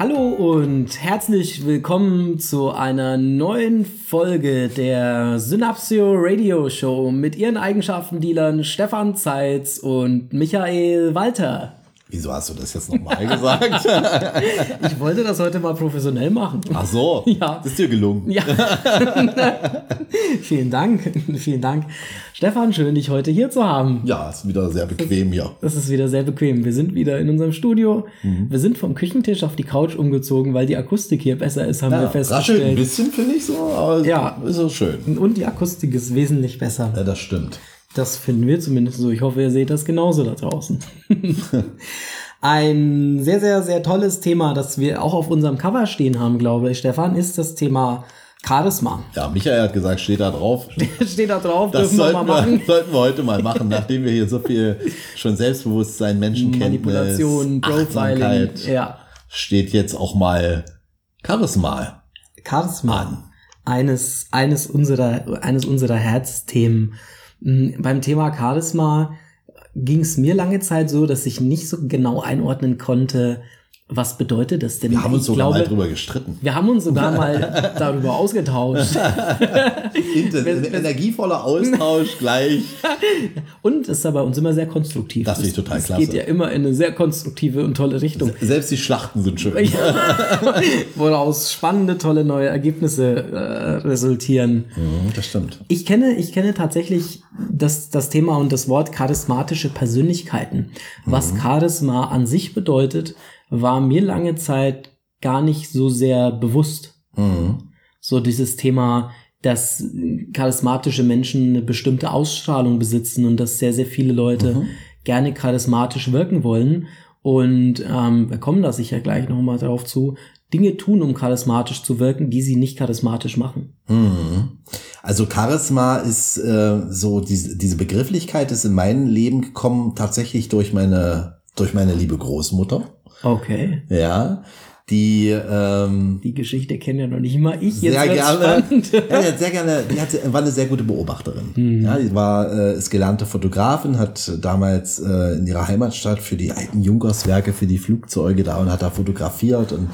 Hallo und herzlich willkommen zu einer neuen Folge der Synapsio Radio Show mit ihren Eigenschaftendealern Stefan Zeitz und Michael Walter. Wieso hast du das jetzt nochmal gesagt? ich wollte das heute mal professionell machen. Ach so, ja. ist dir gelungen. Ja. vielen Dank, vielen Dank. Stefan, schön, dich heute hier zu haben. Ja, ist wieder sehr bequem hier. Das ist wieder sehr bequem. Wir sind wieder in unserem Studio. Mhm. Wir sind vom Küchentisch auf die Couch umgezogen, weil die Akustik hier besser ist, haben ja, wir festgestellt. Raschelt ein bisschen, finde ich so, aber ja. ist so schön. Und die Akustik ist wesentlich besser. Ja, das stimmt. Das finden wir zumindest so. Ich hoffe, ihr seht das genauso da draußen. Ein sehr, sehr, sehr tolles Thema, das wir auch auf unserem Cover stehen haben, glaube ich, Stefan, ist das Thema Charisma. Ja, Michael hat gesagt, steht da drauf. steht da drauf, das dürfen wir mal machen. Sollten wir heute mal machen, nachdem wir hier so viel schon Selbstbewusstsein, Menschenkenntnis, Manipulation, Profiling, ja. steht jetzt auch mal Charisma. Charisma. An. Eines, eines unserer, eines unserer Herzthemen. Hm, beim Thema Charisma ging es mir lange Zeit so, dass ich nicht so genau einordnen konnte, was bedeutet das denn? Wir haben uns sogar glaube, mal drüber gestritten. Wir haben uns sogar mal darüber ausgetauscht. Energievoller Austausch gleich. Und es ist bei uns immer sehr konstruktiv. Das finde ich total es klasse. Es geht ja immer in eine sehr konstruktive und tolle Richtung. Selbst die Schlachten sind schön. Woraus spannende, tolle neue Ergebnisse äh, resultieren. Mhm, das stimmt. Ich kenne, ich kenne tatsächlich das, das Thema und das Wort charismatische Persönlichkeiten. Was mhm. Charisma an sich bedeutet, war mir lange Zeit gar nicht so sehr bewusst. Mhm. So dieses Thema, dass charismatische Menschen eine bestimmte Ausstrahlung besitzen und dass sehr, sehr viele Leute mhm. gerne charismatisch wirken wollen. Und ähm, wir kommen da sicher gleich nochmal drauf zu, Dinge tun, um charismatisch zu wirken, die sie nicht charismatisch machen. Mhm. Also Charisma ist äh, so, diese, diese Begrifflichkeit ist in mein Leben gekommen tatsächlich durch meine, durch meine liebe Großmutter. Okay. Ja. Die, ähm, die Geschichte kennen ja noch nicht mal ich. Jetzt sehr gerne. ja, hat sehr gerne, die hat, war eine sehr gute Beobachterin. Mhm. Ja, die war, äh, ist gelernte Fotografin, hat damals äh, in ihrer Heimatstadt für die alten Junkerswerke, für die Flugzeuge da und hat da fotografiert und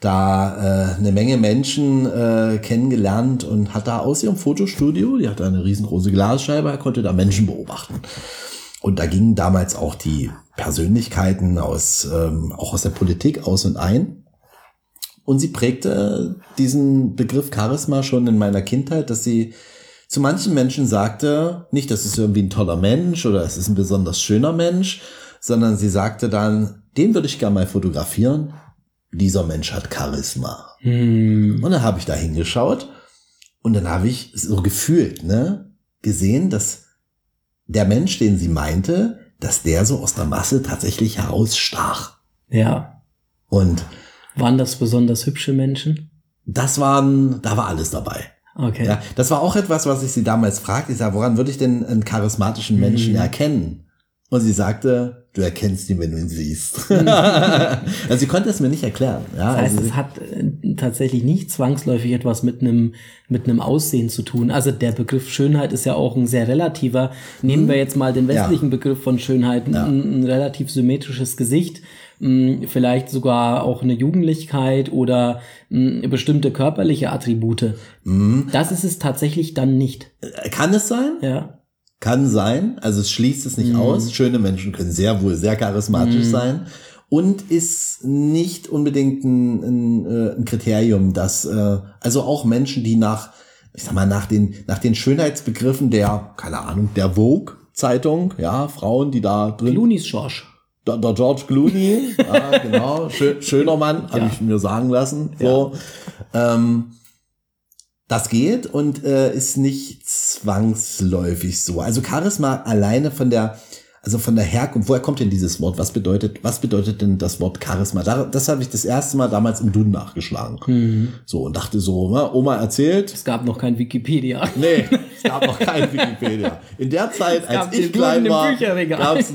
da äh, eine Menge Menschen äh, kennengelernt und hat da aus ihrem Fotostudio, die hatte eine riesengroße Glasscheibe, konnte da Menschen beobachten. Und da gingen damals auch die Persönlichkeiten aus, ähm, auch aus der Politik aus und ein. Und sie prägte diesen Begriff Charisma schon in meiner Kindheit, dass sie zu manchen Menschen sagte, nicht, das ist irgendwie ein toller Mensch oder es ist ein besonders schöner Mensch, sondern sie sagte dann, den würde ich gerne mal fotografieren. Dieser Mensch hat Charisma. Hm. Und dann habe ich da hingeschaut und dann habe ich so gefühlt, ne, gesehen, dass der Mensch, den sie meinte, dass der so aus der Masse tatsächlich herausstach. Ja. Und waren das besonders hübsche Menschen? Das waren, da war alles dabei. Okay. Ja, das war auch etwas, was ich sie damals fragte. Ich sage, woran würde ich denn einen charismatischen Menschen mhm. erkennen? Und sie sagte, du erkennst ihn, wenn du ihn siehst. also sie konnte es mir nicht erklären. Ja, das heißt, also es hat äh, tatsächlich nicht zwangsläufig etwas mit einem mit einem Aussehen zu tun. Also der Begriff Schönheit ist ja auch ein sehr relativer. Nehmen wir jetzt mal den westlichen ja. Begriff von Schönheit, ja. ein, ein, relativ symmetrisches Gesicht, mh, vielleicht sogar auch eine Jugendlichkeit oder mh, bestimmte körperliche Attribute. Mhm. Das ist es tatsächlich dann nicht. Äh, kann es sein? Ja. Kann sein, also es schließt es nicht mhm. aus. Schöne Menschen können sehr wohl sehr charismatisch mhm. sein und ist nicht unbedingt ein, ein, äh, ein Kriterium, dass äh, also auch Menschen, die nach, ich sag mal, nach den, nach den Schönheitsbegriffen der, keine Ahnung, der Vogue Zeitung, ja, Frauen, die da drin. Clooney's George. Der, der George Clooney, ja, genau, schön, schöner Mann, habe ja. ich mir sagen lassen. So. Ja. Ähm, das geht und äh, ist nicht zwangsläufig so. Also Charisma alleine von der, also von der Herkunft, woher kommt denn dieses Wort? Was bedeutet, was bedeutet denn das Wort Charisma? Da, das habe ich das erste Mal damals im Duden nachgeschlagen. Mhm. So und dachte so, ne, Oma erzählt. Es gab noch kein Wikipedia. Nee. gab noch kein Wikipedia. In der Zeit, als ich klein war, gab es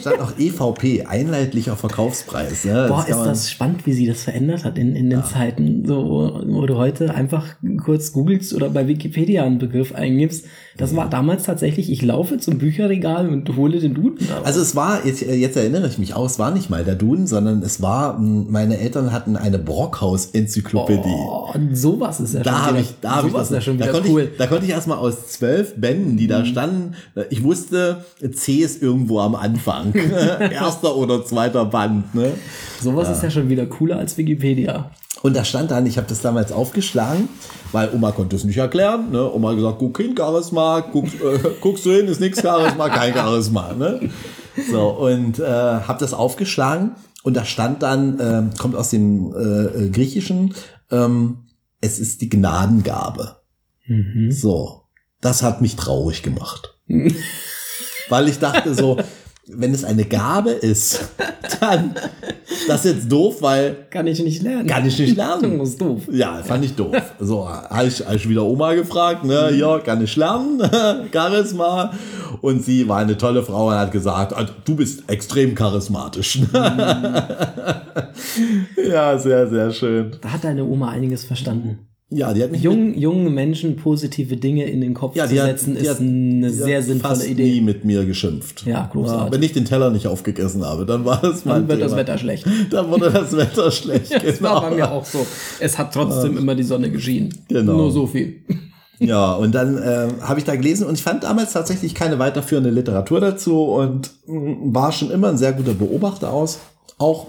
stand noch EVP, einheitlicher Verkaufspreis. Ne? Boah, kann ist das spannend, wie sie das verändert hat in, in den Zeiten, so, wo du heute einfach kurz googelst oder bei Wikipedia einen Begriff eingibst. Das war damals tatsächlich, ich laufe zum Bücherregal und hole den Duden. daraus. Also es war, jetzt, jetzt erinnere ich mich auch, es war nicht mal der Duden, sondern es war, meine Eltern hatten eine Brockhaus-Enzyklopädie. oh, und sowas ist ja Da schon wieder, ich, da habe ich das, ja schon da wieder konnte cool. Mhm. ich, da konnte ich erstmal aus zwölf Bänden, die da standen, ich wusste, C ist irgendwo am Anfang. Erster oder zweiter Band, ne? sowas ist ja schon wieder cooler als Wikipedia. Und da stand dann, ich habe das damals aufgeschlagen, weil Oma konnte es nicht erklären. Ne? Oma hat gesagt, guck hin, Charisma, guck, äh, guckst du hin, ist nichts Charisma, kein Charisma. Ne? So, und äh, habe das aufgeschlagen und da stand dann, ähm, kommt aus dem äh, äh, Griechischen, ähm, es ist die Gnadengabe. Mhm. So, das hat mich traurig gemacht. weil ich dachte so, wenn es eine Gabe ist, dann das ist jetzt doof, weil Kann ich nicht lernen. kann ich nicht lernen. Das ist doof. Ja, fand ich doof. So, habe ich, hab ich wieder Oma gefragt, ne, ja, kann ich lernen, Charisma. Und sie war eine tolle Frau und hat gesagt, "Ah, du bist extrem charismatisch. ja, sehr, sehr schön. Da hat deine Oma einiges verstanden. Ja, die hat mich Jungen, jungen Menschen positive Dinge in den Kopf ja, zu hat, setzen, die ist hat, eine sehr hat sinnvolle fast Idee. nie mit mir geschimpft. Ja, großartig. wenn ich den Teller nicht aufgegessen habe, dann war das mein Dann wird das Thema. Wetter schlecht. Dann wurde das Wetter schlecht. Das war bei mir auch so. Es hat trotzdem immer die Sonne geschienen. Genau. Nur so viel. Ja, und dann ähm, habe ich da gelesen und ich fand damals tatsächlich keine weiterführende Literatur dazu und mh, war schon immer ein sehr guter Beobachter aus. Auch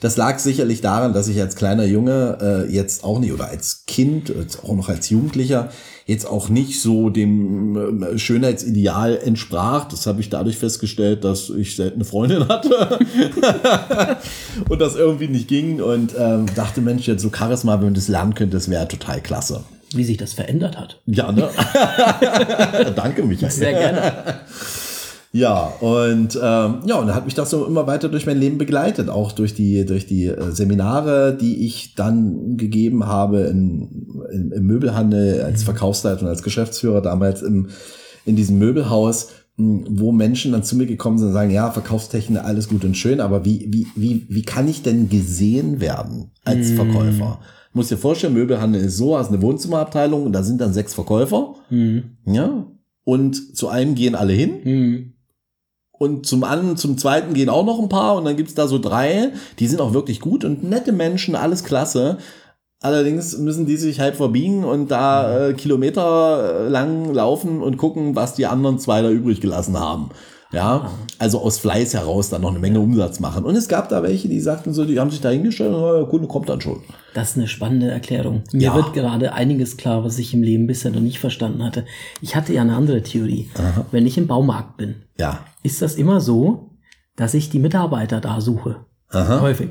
das lag sicherlich daran, dass ich als kleiner Junge äh, jetzt auch nicht oder als Kind, jetzt auch noch als Jugendlicher, jetzt auch nicht so dem ähm, Schönheitsideal entsprach. Das habe ich dadurch festgestellt, dass ich selten eine Freundin hatte und das irgendwie nicht ging und ähm, dachte, Mensch, jetzt so Charisma, wenn man das lernen könnte, das wäre total klasse. Wie sich das verändert hat. Ja, ne? Danke, Michael. Sehr gerne. Ja, und ähm, ja, und hat mich das so immer weiter durch mein Leben begleitet, auch durch die durch die äh, Seminare, die ich dann gegeben habe in, in, im Möbelhandel als Verkaufsleiter und als Geschäftsführer damals im in diesem Möbelhaus, mh, wo Menschen dann zu mir gekommen sind und sagen, ja, Verkaufstechnik, alles gut und schön, aber wie wie wie wie kann ich denn gesehen werden als Verkäufer? Muss dir vorstellen, Möbelhandel ist so, hast eine Wohnzimmerabteilung und da sind dann sechs Verkäufer, Hm. ja, und zu einem gehen alle hin Hm. Und zum anderen, zum zweiten gehen auch noch ein paar und dann gibt's da so drei, die sind auch wirklich gut und nette Menschen, alles klasse. Allerdings müssen die sich halt verbiegen und da äh, Kilometer lang laufen und gucken, was die anderen zwei da übrig gelassen haben. Ja, also aus Fleiß heraus dann noch eine Menge Umsatz machen. Und es gab da welche, die sagten so, die haben sich da hingestellt und "Na, der Kunde kommt dann schon. Das ist eine spannende Erklärung. Mir Ja. wird gerade einiges klar, was ich im Leben bisher noch nicht verstanden hatte. Ich hatte ja eine andere Theorie. Wenn ich im Baumarkt bin, Ja. Ist das immer so, dass ich die Mitarbeiter da suche. Aha. Häufig.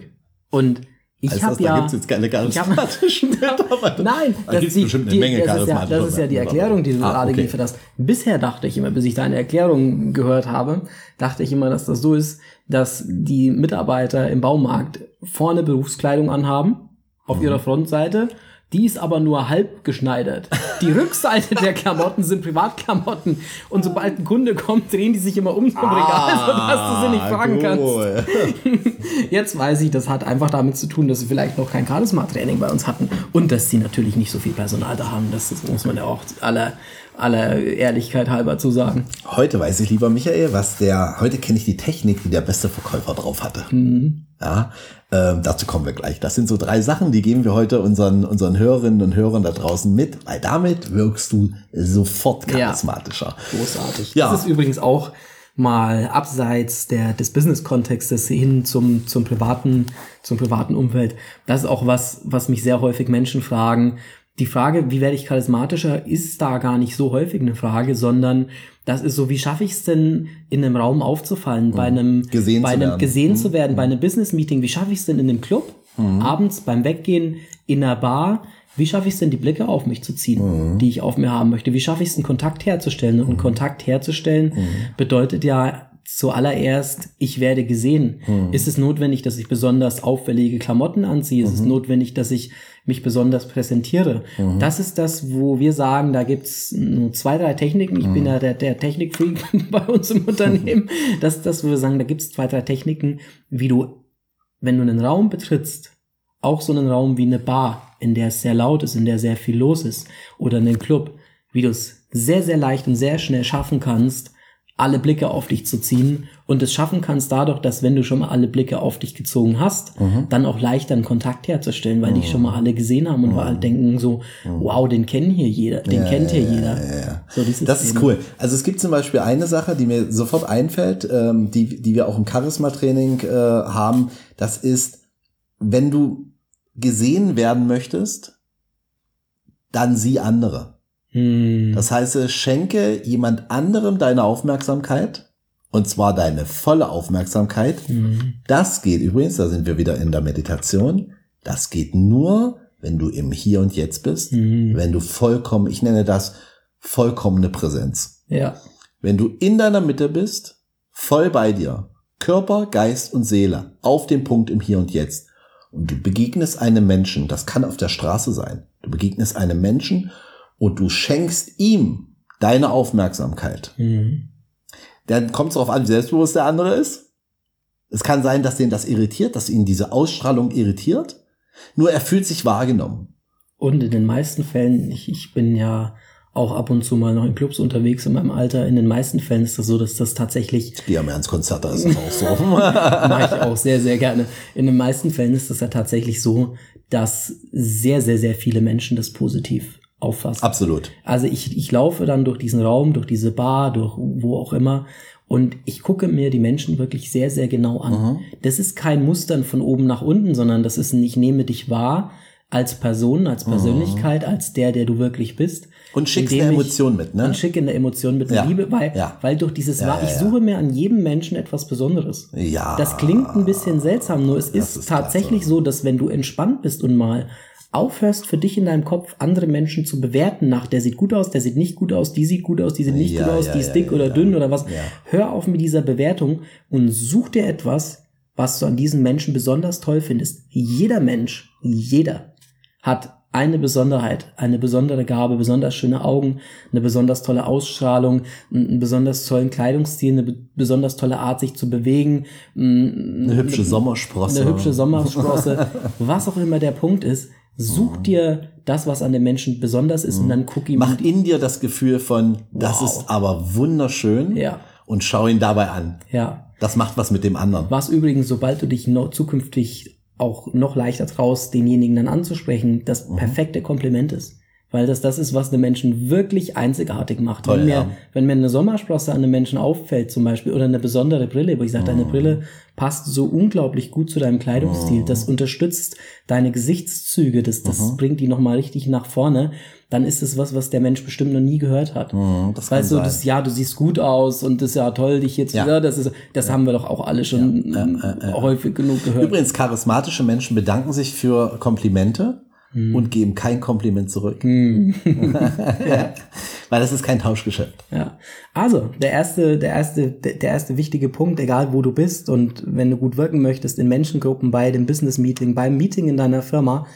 Und ich habe das, da ja. gibt's jetzt keine charismatischen Mitarbeiter? Nein, Da gibt's bestimmt eine Menge das ist, ja, das ist ja die. Erklärung, die du Ah, gerade okay. geliefert hast. Bisher dachte ich immer, bis ich deine Erklärung gehört habe, dachte ich immer, dass das so ist, dass die Mitarbeiter im Baumarkt vorne Berufskleidung anhaben, auf Mhm. ihrer Frontseite. Die ist aber nur halb geschneidert. Die Rückseite der Klamotten sind Privatklamotten. Und sobald ein Kunde kommt, drehen die sich immer um zum Regal, sodass du sie nicht fragen kannst. Jetzt weiß ich, das hat einfach damit zu tun, dass sie vielleicht noch kein Charisma-Training bei uns hatten und dass sie natürlich nicht so viel Personal da haben. Das, das muss man ja auch aller, aller Ehrlichkeit halber zu sagen. Heute weiß ich, lieber Michael, was der, heute kenne ich die Technik, die der beste Verkäufer drauf hatte. Ja, ähm, dazu kommen wir gleich. Das sind so drei Sachen, die geben wir heute unseren, unseren Hörerinnen und Hörern da draußen mit, weil damit wirkst du sofort Ja. charismatischer. Großartig. Ja. Das ist übrigens auch mal abseits der, des Business-Kontextes hin zum, zum privaten, zum privaten Umfeld. Das ist auch was, was mich sehr häufig Menschen fragen. Die Frage, wie werde ich charismatischer, ist da gar nicht so häufig eine Frage, sondern das ist so, wie schaffe ich es denn, in einem Raum aufzufallen, bei einem, Mhm. Gesehen bei zu einem werden. Mhm. gesehen zu werden, bei einem Business-Meeting, wie schaffe ich es denn in einem Club, abends beim Weggehen, in einer Bar, wie schaffe ich es denn, die Blicke auf mich zu ziehen, Mhm. die ich auf mir haben möchte? Wie schaffe ich es, einen Kontakt herzustellen? Und einen Kontakt herzustellen bedeutet ja zuallererst, ich werde gesehen. Ist es notwendig, dass ich besonders auffällige Klamotten anziehe? Ist es notwendig, dass ich mich besonders präsentiere? Das ist das, wo wir sagen, da gibt's nur zwei, drei Techniken. Ich bin ja der, der Technikfreak bei uns im Unternehmen. Das ist das, wo wir sagen, da gibt's zwei, drei Techniken, wie du, wenn du einen Raum betrittst, auch so einen Raum wie eine Bar, in der es sehr laut ist, in der sehr viel los ist, oder einen Club, wie du es sehr, sehr leicht und sehr schnell schaffen kannst, alle Blicke auf dich zu ziehen und es schaffen kannst dadurch, dass wenn du schon mal alle Blicke auf dich gezogen hast, dann auch leichter einen Kontakt herzustellen, weil dich schon mal alle gesehen haben und wir halt denken so, wow, den kennen hier jeder, den kennt hier jeder. So, dieses Das ist cool. Also es gibt zum Beispiel eine Sache, die mir sofort einfällt, ähm, die, die wir auch im Charisma-Training äh, haben. Das ist, wenn du gesehen werden möchtest, dann sieh andere. Hm. Das heißt, schenke jemand anderem deine Aufmerksamkeit. Und zwar deine volle Aufmerksamkeit. Hm. Das geht übrigens, da sind wir wieder in der Meditation. Das geht nur, wenn du im Hier und Jetzt bist. Hm. Wenn du vollkommen, ich nenne das vollkommene Präsenz. Ja. Wenn du in deiner Mitte bist, voll bei dir, Körper, Geist und Seele, auf dem Punkt im Hier und Jetzt, und du begegnest einem Menschen, das kann auf der Straße sein, du begegnest einem Menschen und du schenkst ihm deine Aufmerksamkeit, Hm. dann kommt es darauf an, wie selbstbewusst der andere ist. Es kann sein, dass den das irritiert, dass ihn diese Ausstrahlung irritiert, nur er fühlt sich wahrgenommen. Und in den meisten Fällen, ich, ich bin ja auch ab und zu mal noch in Clubs unterwegs in meinem Alter, in den meisten Fällen ist das so, dass das tatsächlich Ich gehe ja mehr ins Konzert, da ist es auch so. mache ich auch sehr, sehr gerne. In den meisten Fällen ist es ja tatsächlich so, dass sehr, sehr, sehr viele Menschen das positiv auffassen. Absolut. Also ich, ich laufe dann durch diesen Raum, durch diese Bar, durch wo auch immer und ich gucke mir die Menschen wirklich sehr, sehr genau an. Das ist kein Mustern von oben nach unten, sondern das ist ein, ich nehme dich wahr als Person, als Persönlichkeit, als der, der du wirklich bist. Und schickst eine Emotion mit, ne? Und schicke eine Emotion mit Ja. Liebe, weil, Ja. weil durch dieses Ja, ja, ich suche mir an jedem Menschen etwas Besonderes. Ja. Das klingt ein bisschen seltsam, nur es ist, ist tatsächlich klasse. so, dass wenn du entspannt bist und mal aufhörst, für dich in deinem Kopf andere Menschen zu bewerten nach, der sieht gut aus, der sieht nicht gut aus, die sieht gut aus, die sieht nicht Ja, gut aus, ja, die ist dick ja, oder dünn oder was. Hör auf mit dieser Bewertung und such dir etwas, was du an diesen Menschen besonders toll findest. Jeder Mensch, jeder hat eine Besonderheit, eine besondere Gabe, besonders schöne Augen, eine besonders tolle Ausstrahlung, einen besonders tollen Kleidungsstil, eine be- besonders tolle Art, sich zu bewegen, Eine hübsche Sommersprosse. eine hübsche Sommersprosse, was auch immer der Punkt ist. Such dir das, was an dem Menschen besonders ist und dann guck ihm Mach in dir das Gefühl von, das Wow. ist aber wunderschön. Ja. Und schau ihn dabei an. ja, Das macht was mit dem anderen. Was übrigens, sobald du dich noch zukünftig auch noch leichter traust, denjenigen dann anzusprechen, das Mhm. perfekte Kompliment ist. Weil das das ist, was einen Menschen wirklich einzigartig macht. Toll, wenn, mir, ja. wenn mir eine Sommersprosse an einem Menschen auffällt zum Beispiel oder eine besondere Brille, wo ich sage, Mhm. deine Brille passt so unglaublich gut zu deinem Kleidungsstil, das unterstützt deine Gesichtszüge, das, das Mhm. bringt die nochmal richtig nach vorne, dann ist es was, was der Mensch bestimmt noch nie gehört hat. Mhm, das Weißt du, das, ja, du siehst gut aus und das ist ja toll, dich jetzt Ja. wieder, das ist, das haben wir doch auch alle schon ähm, häufig genug gehört. Übrigens, charismatische Menschen bedanken sich für Komplimente Hm. und geben kein Kompliment zurück. Weil das ist kein Tauschgeschäft. Ja. Also, der erste, der erste, der der erste wichtige Punkt, egal wo du bist und wenn du gut wirken möchtest, in Menschengruppen, bei dem Business Meeting, beim Meeting in deiner Firma,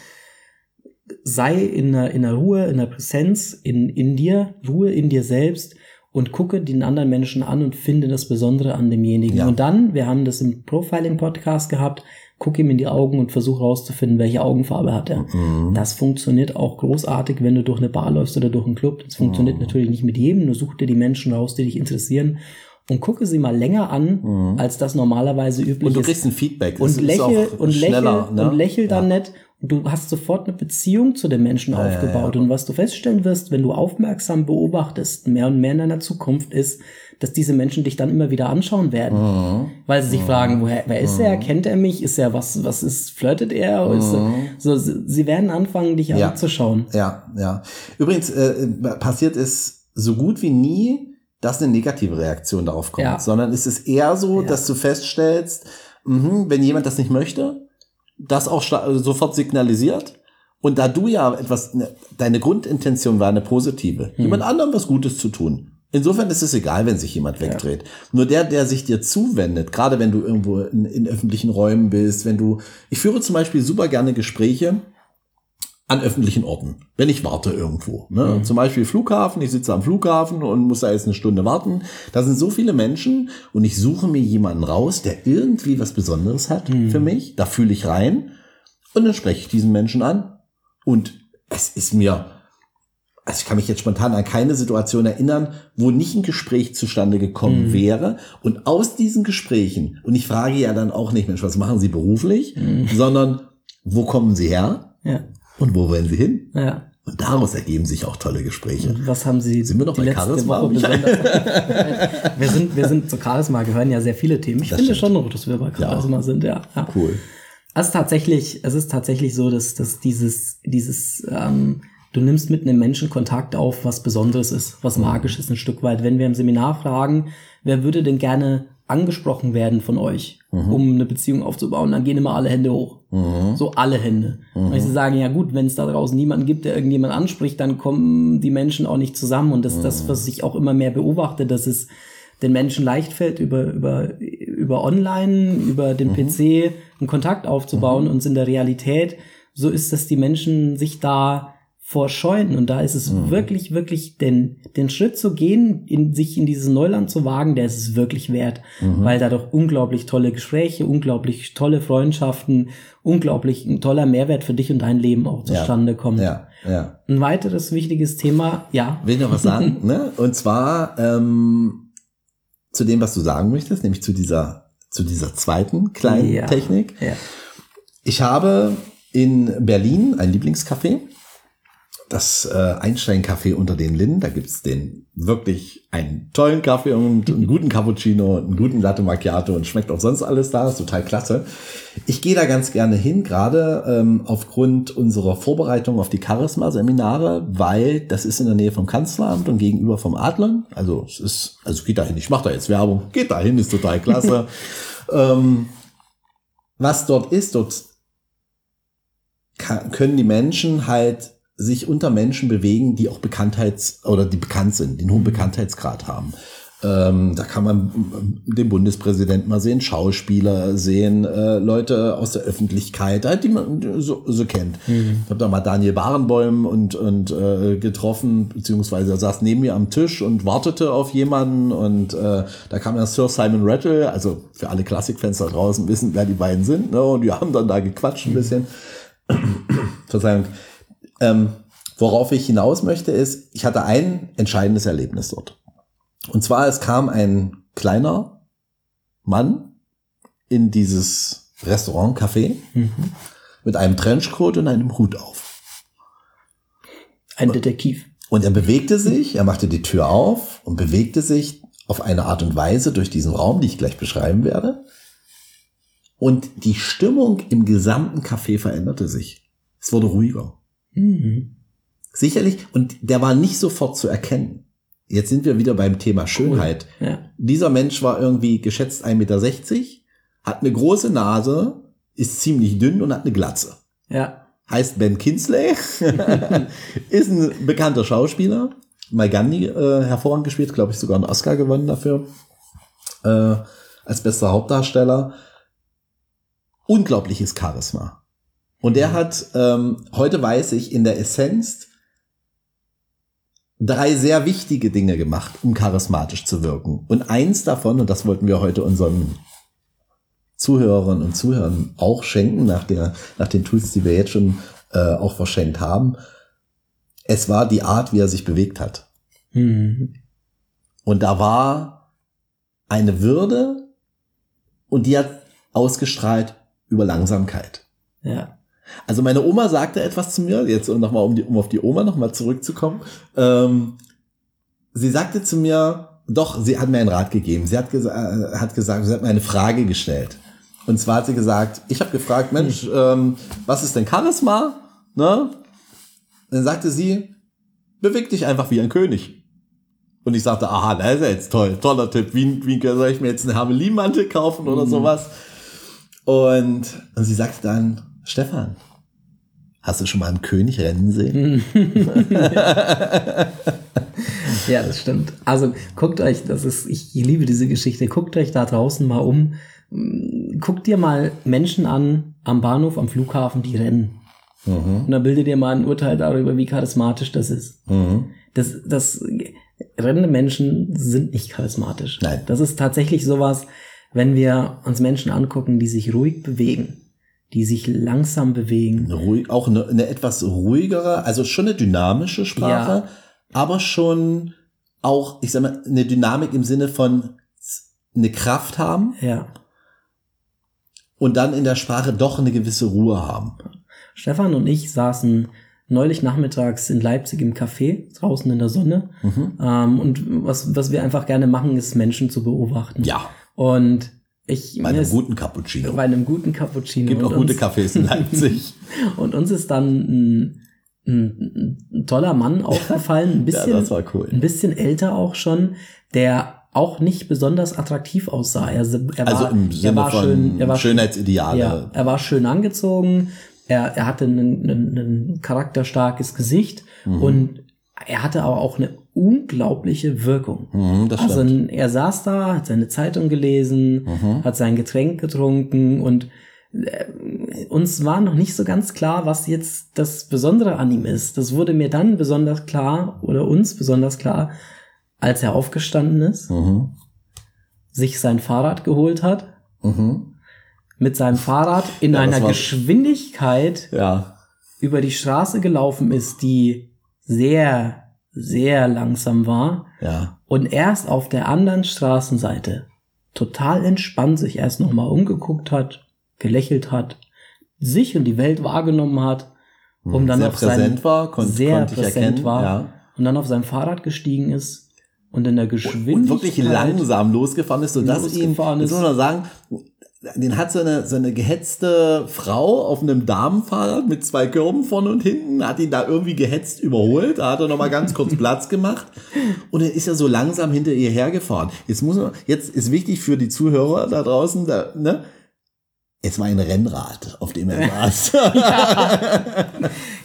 sei in der, in der Ruhe, in der Präsenz, in, in dir, Ruhe in dir selbst und gucke den anderen Menschen an und finde das Besondere an demjenigen. Ja. Und dann, wir haben das im Profiling-Podcast gehabt, guck ihm in die Augen und versuch rauszufinden, welche Augenfarbe hat er. Mhm. Das funktioniert auch großartig, wenn du durch eine Bar läufst oder durch einen Club. Das funktioniert natürlich nicht mit jedem. Nur such dir die Menschen raus, die dich interessieren und gucke sie mal länger an, als das normalerweise üblich Und du ist. kriegst ein Feedback. Und ist lächel und lächel ne? und lächel dann Ja. nett. Und du hast sofort eine Beziehung zu dem Menschen aufgebaut. Und was du feststellen wirst, wenn du aufmerksam beobachtest, mehr und mehr in deiner Zukunft ist, dass diese Menschen dich dann immer wieder anschauen werden. Mhm. Weil sie sich fragen, woher, wer ist er? Kennt er mich? Ist er was, was ist, flirtet er? Ist er so, sie werden anfangen, dich Mhm. Ja. anzuschauen. Ja, ja. Übrigens, äh, passiert es so gut wie nie, dass eine negative Reaktion darauf kommt, Ja. sondern es ist eher so, Ja. dass du feststellst, mhm, wenn jemand das nicht möchte, das auch sta- sofort signalisiert. Und da du ja etwas, ne, deine Grundintention war eine positive, Hm. jemand anderem was Gutes zu tun, Insofern ist es egal, wenn sich jemand wegdreht. Nur der, der sich dir zuwendet, gerade wenn du irgendwo in, in öffentlichen Räumen bist, wenn du, ich führe zum Beispiel super gerne Gespräche an öffentlichen Orten, wenn ich warte irgendwo. Ne? Mhm. Zum Beispiel Flughafen, ich sitze am Flughafen und muss da jetzt eine Stunde warten. Da sind so viele Menschen und ich suche mir jemanden raus, der irgendwie was Besonderes hat Mhm. für mich. Da fühle ich rein und dann spreche ich diesen Menschen an. Und es ist mir, also ich kann mich jetzt spontan an keine Situation erinnern, wo nicht ein Gespräch zustande gekommen Mhm. wäre. Und aus diesen Gesprächen, und ich frage ja dann auch nicht, Mensch, was machen Sie beruflich, Mhm. sondern wo kommen Sie her Ja, und wo wollen Sie hin? ja. Und daraus ergeben sich auch tolle Gespräche. Und was haben Sie Sind wir noch bei Charisma, wir sind, wir sind zu Charisma gehören ja sehr viele Themen. Ich Das finde stimmt. schon noch, dass wir bei Charisma sind, ja. ja. Cool. Es ist tatsächlich, es ist tatsächlich so, dass, dass dieses, dieses, ähm, du nimmst mit einem Menschen Kontakt auf, was Besonderes ist, was magisch ist ein Stück weit. Wenn wir im Seminar fragen, wer würde denn gerne angesprochen werden von euch, um eine Beziehung aufzubauen, dann gehen immer alle Hände hoch. So alle Hände. Weil sie sagen, ja gut, wenn es da draußen niemanden gibt, der irgendjemand anspricht, dann kommen die Menschen auch nicht zusammen. Und das ist das, was ich auch immer mehr beobachte, dass es den Menschen leicht fällt, über, über, über online, über den PC einen Kontakt aufzubauen und in der Realität so ist, dass die Menschen sich da vorscheuen. Und da ist es wirklich, wirklich den, den Schritt zu gehen, in, sich in dieses Neuland zu wagen, der ist es wirklich wert. Weil da doch unglaublich tolle Gespräche, unglaublich tolle Freundschaften, unglaublich ein toller Mehrwert für dich und dein Leben auch zustande kommt. Ja, ja. Ein weiteres wichtiges Thema, ja. Will ich noch was sagen? ne? Und zwar ähm, zu dem, was du sagen möchtest, nämlich zu dieser, zu dieser zweiten kleinen Ja. Technik. Ja. Ich habe in Berlin ein Lieblingscafé, das äh, Einstein-Café unter den Linden. Da gibt's den wirklich einen tollen Kaffee und einen guten Cappuccino, einen guten Latte Macchiato und schmeckt auch sonst alles da. Ist total klasse. Ich gehe da ganz gerne hin, gerade ähm, aufgrund unserer Vorbereitung auf die Charisma-Seminare, weil das ist in der Nähe vom Kanzleramt und gegenüber vom Adlern. Also es ist, also geht da hin. Ich mache da jetzt Werbung. Geht da hin, ist total klasse. ähm, was dort ist, dort kann, können die Menschen halt sich unter Menschen bewegen, die auch Bekanntheits- oder die bekannt sind, die einen hohen Bekanntheitsgrad haben. Ähm, da kann man ähm, den Bundespräsidenten mal sehen, Schauspieler sehen, äh, Leute aus der Öffentlichkeit, halt, die man so, so kennt. Ich habe da mal Daniel Barenboim und, und äh, getroffen, beziehungsweise er saß neben mir am Tisch und wartete auf jemanden und äh, da kam ja Sir Simon Rattle, also für alle Klassikfans da draußen wissen, wer die beiden sind, ne? und wir haben dann da gequatscht ein bisschen. Verzeihung. Ähm, worauf ich hinaus möchte, ist, ich hatte ein entscheidendes Erlebnis dort. Und zwar, es kam ein kleiner Mann in dieses Restaurant, Café, mit einem Trenchcoat und einem Hut auf. Ein Detektiv. Und er bewegte sich, er machte die Tür auf und bewegte sich auf eine Art und Weise durch diesen Raum, die ich gleich beschreiben werde. Und die Stimmung im gesamten Café veränderte sich. Es wurde ruhiger. Mhm. Sicherlich. Und der war nicht sofort zu erkennen. Jetzt sind wir wieder beim Thema Schönheit. Ja. Dieser Mensch war irgendwie geschätzt 1,60 Meter, hat eine große Nase, ist ziemlich dünn und hat eine Glatze. Ja. Heißt Ben Kinsley, ist ein bekannter Schauspieler. Mal Gandhi äh, hervorragend gespielt, glaube ich sogar einen Oscar gewonnen dafür. Äh, als bester Hauptdarsteller. Unglaubliches Charisma. Und er hat, ähm, heute weiß ich, in der Essenz drei sehr wichtige Dinge gemacht, um charismatisch zu wirken. Und eins davon, und das wollten wir heute unseren Zuhörerinnen und Zuhörern auch schenken, nach, der, nach den Tools, die wir jetzt schon äh, auch verschenkt haben, es war die Art, wie er sich bewegt hat. Mhm. Und da war eine Würde und die hat ausgestrahlt über Langsamkeit. Ja. Also meine Oma sagte etwas zu mir, jetzt um nochmal, um, die, um auf die Oma nochmal zurückzukommen. Ähm, sie sagte zu mir, doch, sie hat mir einen Rat gegeben. Sie hat, gesa äh, hat gesagt, sie hat mir eine Frage gestellt. Und zwar hat sie gesagt, ich habe gefragt, Mensch, ähm, was ist denn Charisma? Ne? Dann sagte sie, beweg dich einfach wie ein König. Und ich sagte, aha, das ist ja jetzt toll, toller Tipp. Wie, wie soll ich mir jetzt einen Hermelin-Mantel kaufen oder sowas? Und, und sie sagte dann, Stefan, hast du schon mal einen König rennen sehen? Ja, das stimmt. Also guckt euch, das ist, ich liebe diese Geschichte, guckt euch da draußen mal um. Guckt dir mal Menschen an am Bahnhof, am Flughafen, die rennen. Mhm. Und dann bildet ihr mal ein Urteil darüber, wie charismatisch das ist. Mhm. Das, das rennende Menschen sind nicht charismatisch. Nein. Das ist tatsächlich sowas, wenn wir uns Menschen angucken, die sich ruhig bewegen, die sich langsam bewegen. Ruhig, auch eine, eine etwas ruhigere, also schon eine dynamische Sprache, Ja. aber schon auch, ich sag mal, eine Dynamik im Sinne von eine Kraft haben Ja. und dann in der Sprache doch eine gewisse Ruhe haben. Stefan und ich saßen neulich nachmittags in Leipzig im Café, draußen in der Sonne. Mhm. Ähm, und was, was wir einfach gerne machen, ist Menschen zu beobachten. Ja, Und ich bei einem ist- guten Cappuccino. bei einem guten Cappuccino. Gibt auch gute uns- Cafés in Leipzig. Und uns ist dann ein, ein, ein toller Mann aufgefallen, ein bisschen, ja, cool. ein bisschen älter auch schon, der auch nicht besonders attraktiv aussah. Er, er Also war, im er Sinne war von schön, er war Schönheitsideale. ja, er war schön angezogen, er, er hatte ein, ein, ein charakterstarkes Gesicht Mhm. und er hatte aber auch eine unglaubliche Wirkung. Mhm, Also er saß da, hat seine Zeitung gelesen, Mhm. hat sein Getränk getrunken und äh, uns war noch nicht so ganz klar, was jetzt das Besondere an ihm ist. Das wurde mir dann besonders klar oder uns besonders klar, als er aufgestanden ist, Mhm. sich sein Fahrrad geholt hat, Mhm. mit seinem Fahrrad in Ja, einer Geschwindigkeit Ja. über die Straße gelaufen ist, die sehr, sehr langsam war Ja. und erst auf der anderen Straßenseite total entspannt sich erst nochmal umgeguckt hat, gelächelt hat, sich und die Welt wahrgenommen hat, um dann sehr auf sein, präsent war, kon sehr präsent erkennen. war Ja. und dann auf sein Fahrrad gestiegen ist und in der Geschwindigkeit Und wirklich langsam losgefahren ist, Losgefahren jetzt ist. muss man sagen, den hat so eine, so eine gehetzte Frau auf einem Damenfahrrad mit zwei Körben vorne und hinten, hat ihn da irgendwie gehetzt überholt, da hat er nochmal ganz kurz Platz gemacht und dann ist er so langsam hinter ihr hergefahren. Jetzt muss man, jetzt ist wichtig für die Zuhörer da draußen, da, ne? Es war ein Rennrad, auf dem er saß.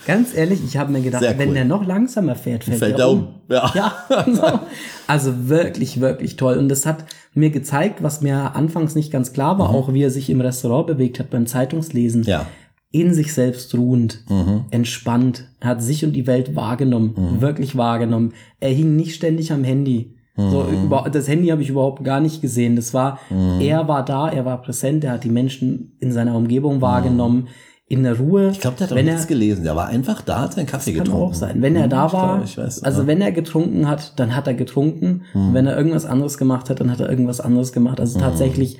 Ganz ehrlich, ich habe mir gedacht, Sehr wenn cool. der noch langsamer fährt, fällt, Fällt er um. um. Ja. Ja, so. also wirklich, wirklich toll. Und das hat mir gezeigt, was mir anfangs nicht ganz klar war, auch wie er sich im Restaurant bewegt hat beim Zeitungslesen. Mhm. Ja. In sich selbst ruhend, Mhm. entspannt, er hat sich und die Welt wahrgenommen, wirklich wahrgenommen. Er hing nicht ständig am Handy. So, Mhm. über, das Handy habe ich überhaupt gar nicht gesehen. Das war, er war da, er war präsent, er hat die Menschen in seiner Umgebung wahrgenommen, in der Ruhe. Ich glaube, der hat auch wenn nichts er, gelesen. Der war einfach da, hat seinen Kaffee kann getrunken. auch sein. Wenn er Mhm, da ich war, glaub, ich weiß, also ja. wenn er getrunken hat, dann hat er getrunken. Und wenn er irgendwas anderes gemacht hat, dann hat er irgendwas anderes gemacht. Also Mhm. tatsächlich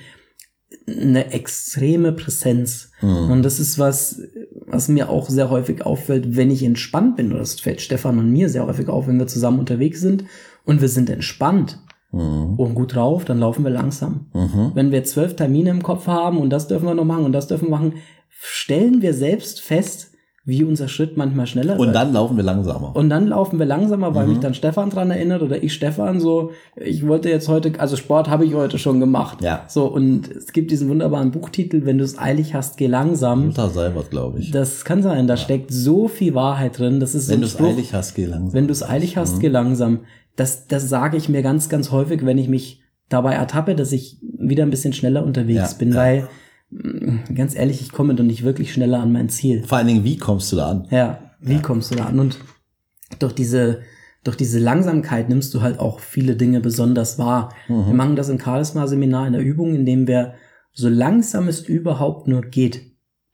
eine extreme Präsenz. Mhm. Und das ist was, was mir auch sehr häufig auffällt, wenn ich entspannt bin. Oder das fällt Stefan und mir sehr häufig auf, wenn wir zusammen unterwegs sind und wir sind entspannt Mhm. und gut drauf, dann laufen wir langsam. Mhm. Wenn wir zwölf Termine im Kopf haben und das dürfen wir noch machen und das dürfen wir machen, stellen wir selbst fest, wie unser Schritt manchmal schneller Und wird. dann laufen wir langsamer. Und dann laufen wir langsamer, weil Mhm. mich dann Stefan dran erinnert oder ich Stefan so, ich wollte jetzt heute, also Sport habe ich heute schon gemacht. Ja. So, und es gibt diesen wunderbaren Buchtitel, wenn du es eilig hast, geh langsam. Luther Seibert, glaube ich. Das kann sein, da steckt so viel Wahrheit drin. Das ist so Wenn ein du es eilig hast, geh langsam. wenn du es eilig hast, geh langsam. Das, das sage ich mir ganz, ganz häufig, wenn ich mich dabei ertappe, dass ich wieder ein bisschen schneller unterwegs Ja, bin, ja. weil, mh, ganz ehrlich, ich komme doch nicht wirklich schneller an mein Ziel. Vor allen Dingen, wie kommst du da an? Ja, wie kommst du da an? Und durch diese, durch diese Langsamkeit nimmst du halt auch viele Dinge besonders wahr. Mhm. Wir machen das im Charisma-Seminar in der Übung, indem wir so langsam es überhaupt nur geht,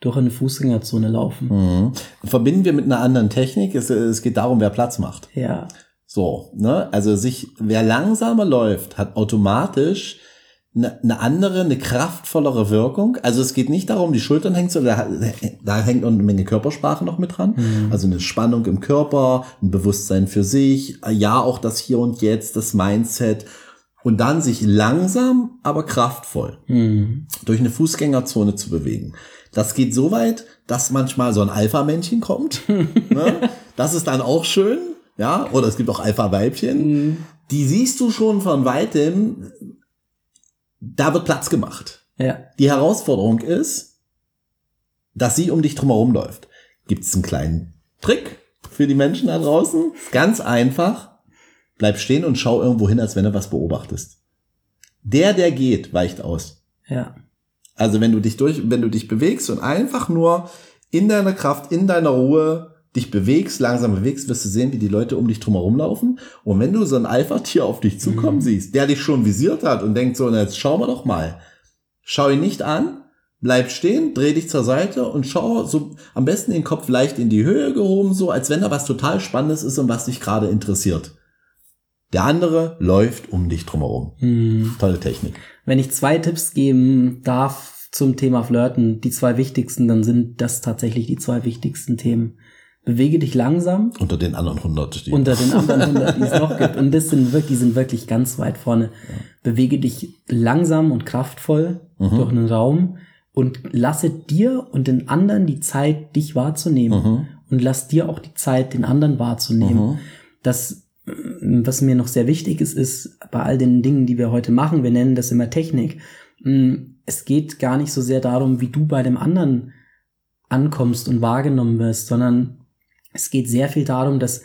durch eine Fußgängerzone laufen. Mhm. Verbinden wir mit einer anderen Technik. Es, es geht darum, wer Platz macht. Ja, So, ne? Also sich, wer langsamer läuft, hat automatisch eine, eine andere, eine kraftvollere Wirkung. Also es geht nicht darum, die Schultern hängen zu, da, da hängt noch eine Menge Körpersprache noch mit dran. Also eine Spannung im Körper, ein Bewusstsein für sich, ja, auch das Hier und Jetzt, das Mindset. Und dann sich langsam, aber kraftvoll hm. durch eine Fußgängerzone zu bewegen. Das geht so weit, dass manchmal so ein Alpha-Männchen kommt. ne? Das ist dann auch schön. Ja, oder es gibt auch Alpha-Weibchen. Die siehst du schon von weitem. Da wird Platz gemacht. ja, Die Herausforderung ist, dass sie um dich drumherum läuft. Gibt es einen kleinen Trick für die Menschen da draußen? Ganz einfach. Bleib stehen und schau irgendwo hin, als wenn du was beobachtest. Der, der geht, weicht aus. Ja. Also wenn du dich durch, wenn du dich bewegst und einfach nur in deiner Kraft, in deiner Ruhe dich bewegst, langsam bewegst, wirst du sehen, wie die Leute um dich drumherum laufen. Und wenn du so ein Alpha-Tier auf dich zukommen mhm. siehst, der dich schon visiert hat und denkt so, na jetzt schauen wir doch mal. Schau ihn nicht an, bleib stehen, dreh dich zur Seite und schau so am besten den Kopf leicht in die Höhe gehoben, so als wenn da was total Spannendes ist und was dich gerade interessiert. Der andere läuft um dich drumherum. Mhm. Tolle Technik. Wenn ich zwei Tipps geben darf zum Thema Flirten, die zwei wichtigsten, dann sind das tatsächlich die zwei wichtigsten Themen bewege dich langsam. Unter den anderen 100. Die unter den anderen 100, die es noch gibt. Und das sind wirklich, die sind wirklich ganz weit vorne. Ja. Bewege dich langsam und kraftvoll mhm. durch einen Raum und lasse dir und den anderen die Zeit, dich wahrzunehmen. Mhm. Und lass dir auch die Zeit, den anderen wahrzunehmen. Mhm. Das, was mir noch sehr wichtig ist, ist bei all den Dingen, die wir heute machen, wir nennen das immer Technik. Mm, es geht gar nicht so sehr darum, wie du bei dem anderen ankommst und wahrgenommen wirst, sondern es geht sehr viel darum, dass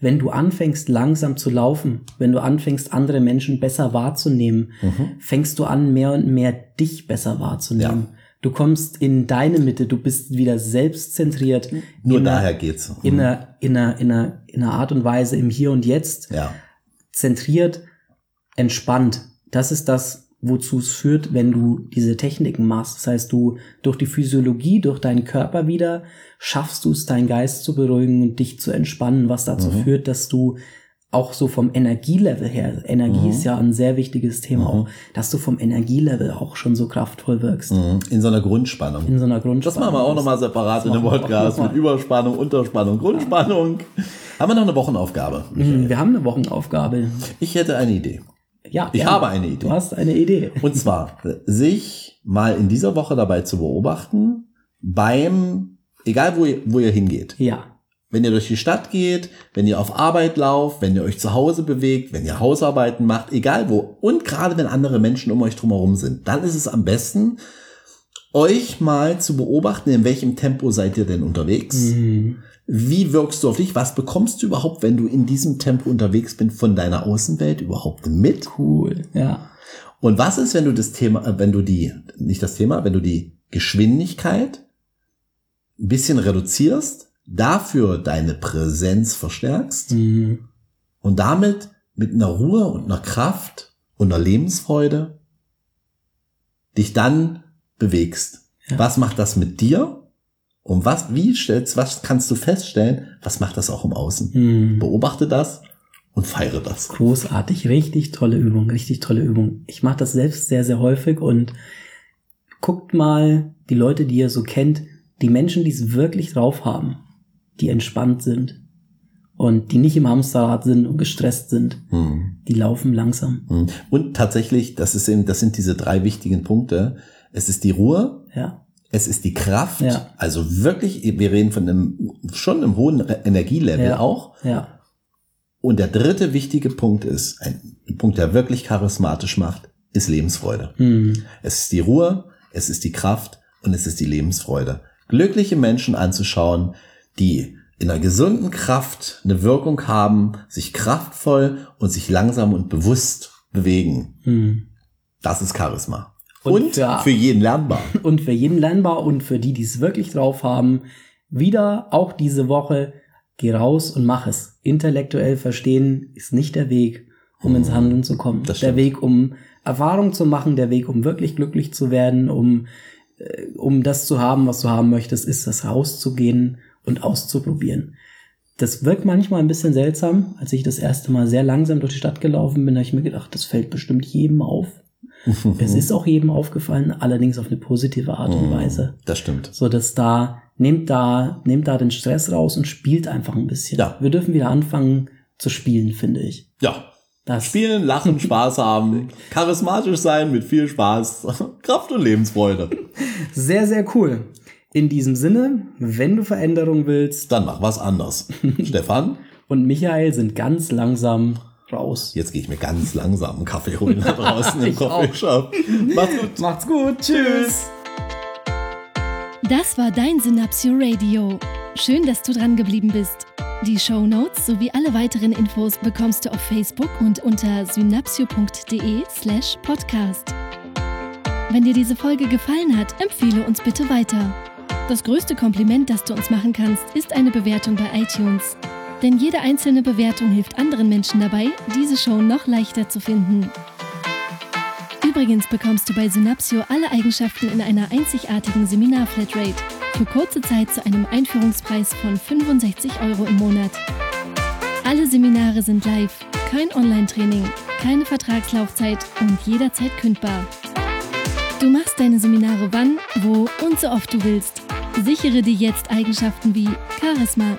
wenn du anfängst langsam zu laufen, wenn du anfängst andere Menschen besser wahrzunehmen, mhm. fängst du an mehr und mehr dich besser wahrzunehmen. Ja. Du kommst in deine Mitte, du bist wieder selbstzentriert. Nur daher einer, geht's. Mhm. In, einer, in, einer, in, einer, in einer Art und Weise im Hier und Jetzt. Ja. Zentriert, entspannt. Das ist das, wozu es führt, wenn du diese Techniken machst. Das heißt, du durch die Physiologie, durch deinen Körper wieder, schaffst du es, deinen Geist zu beruhigen und dich zu entspannen, was dazu mhm. führt, dass du auch so vom Energielevel her, Energie mhm. ist ja ein sehr wichtiges Thema mhm. auch, dass du vom Energielevel auch schon so kraftvoll wirkst. Mhm. In so einer Grundspannung. In so einer Grundspannung. Das machen wir auch nochmal separat in einem Podcast mit Überspannung, Unterspannung, Grundspannung. Ja. Haben wir noch eine Wochenaufgabe? Mhm, wir haben eine Wochenaufgabe. Ich hätte eine Idee. Ja, ich ja, habe eine Idee. Du hast eine Idee. Und zwar, sich mal in dieser Woche dabei zu beobachten, beim, egal wo ihr, wo ihr hingeht. Ja. Wenn ihr durch die Stadt geht, wenn ihr auf Arbeit lauft, wenn ihr euch zu Hause bewegt, wenn ihr Hausarbeiten macht, egal wo. Und gerade wenn andere Menschen um euch drumherum sind, dann ist es am besten, euch mal zu beobachten, in welchem Tempo seid ihr denn unterwegs. Mhm. Wie wirkst du auf dich? Was bekommst du überhaupt, wenn du in diesem Tempo unterwegs bist, von deiner Außenwelt überhaupt mit? Cool, ja. Und was ist, wenn du das Thema, äh, wenn du die, nicht das Thema, wenn du die Geschwindigkeit ein bisschen reduzierst, dafür deine Präsenz verstärkst mhm. und damit mit einer Ruhe und einer Kraft und einer Lebensfreude dich dann bewegst. Ja. Was macht das mit dir? Und was, wie stellst, was kannst du feststellen? Was macht das auch im Außen? Hm. Beobachte das und feiere das. Großartig, richtig tolle Übung, richtig tolle Übung. Ich mache das selbst sehr, sehr häufig und guckt mal die Leute, die ihr so kennt, die Menschen, die es wirklich drauf haben, die entspannt sind und die nicht im Hamsterrad sind und gestresst sind, hm. die laufen langsam. Hm. Und tatsächlich, das ist eben, das sind diese drei wichtigen Punkte. Es ist die Ruhe. Ja es ist die Kraft, ja. also wirklich, wir reden von einem schon einem hohen Energielevel ja. auch. Ja. Und der dritte wichtige Punkt ist, ein Punkt, der wirklich charismatisch macht, ist Lebensfreude. Mhm. Es ist die Ruhe, es ist die Kraft und es ist die Lebensfreude. Glückliche Menschen anzuschauen, die in einer gesunden Kraft eine Wirkung haben, sich kraftvoll und sich langsam und bewusst bewegen. Mhm. Das ist Charisma. Und, und für, für jeden lernbar. Und für jeden lernbar und für die, die es wirklich drauf haben, wieder auch diese Woche, geh raus und mach es. Intellektuell verstehen ist nicht der Weg, um ins Handeln zu kommen. Das der Weg, um Erfahrung zu machen, der Weg, um wirklich glücklich zu werden, um, äh, um das zu haben, was du haben möchtest, ist das rauszugehen und auszuprobieren. Das wirkt manchmal ein bisschen seltsam. Als ich das erste Mal sehr langsam durch die Stadt gelaufen bin, habe ich mir gedacht, das fällt bestimmt jedem auf es ist auch jedem aufgefallen, allerdings auf eine positive Art und mhm. Weise. Das stimmt. So dass da, nehmt da, nehmt da den Stress raus und spielt einfach ein bisschen. Ja. Wir dürfen wieder anfangen zu spielen, finde ich. Ja. Das Spielen, lachen, Spaß haben, charismatisch sein mit viel Spaß, Kraft und Lebensfreude. Sehr, sehr cool. In diesem Sinne, wenn du Veränderung willst, dann mach was anders. Stefan und Michael sind ganz langsam raus. Jetzt gehe ich mir ganz langsam einen Kaffee holen da draußen im Coffeeshop. Macht's gut. Macht's gut. Tschüss. Das war dein Synapsio Radio. Schön, dass du dran geblieben bist. Die Show Notes sowie alle weiteren Infos bekommst du auf Facebook und unter synapsio.de/slash podcast. Wenn dir diese Folge gefallen hat, empfehle uns bitte weiter. Das größte Kompliment, das du uns machen kannst, ist eine Bewertung bei iTunes. Denn jede einzelne Bewertung hilft anderen Menschen dabei, diese Show noch leichter zu finden. Übrigens bekommst du bei Synapsio alle Eigenschaften in einer einzigartigen Seminar-Flatrate für kurze Zeit zu einem Einführungspreis von 65 Euro im Monat. Alle Seminare sind live, kein Online-Training, keine Vertragslaufzeit und jederzeit kündbar. Du machst deine Seminare wann, wo und so oft du willst. Sichere dir jetzt Eigenschaften wie Charisma,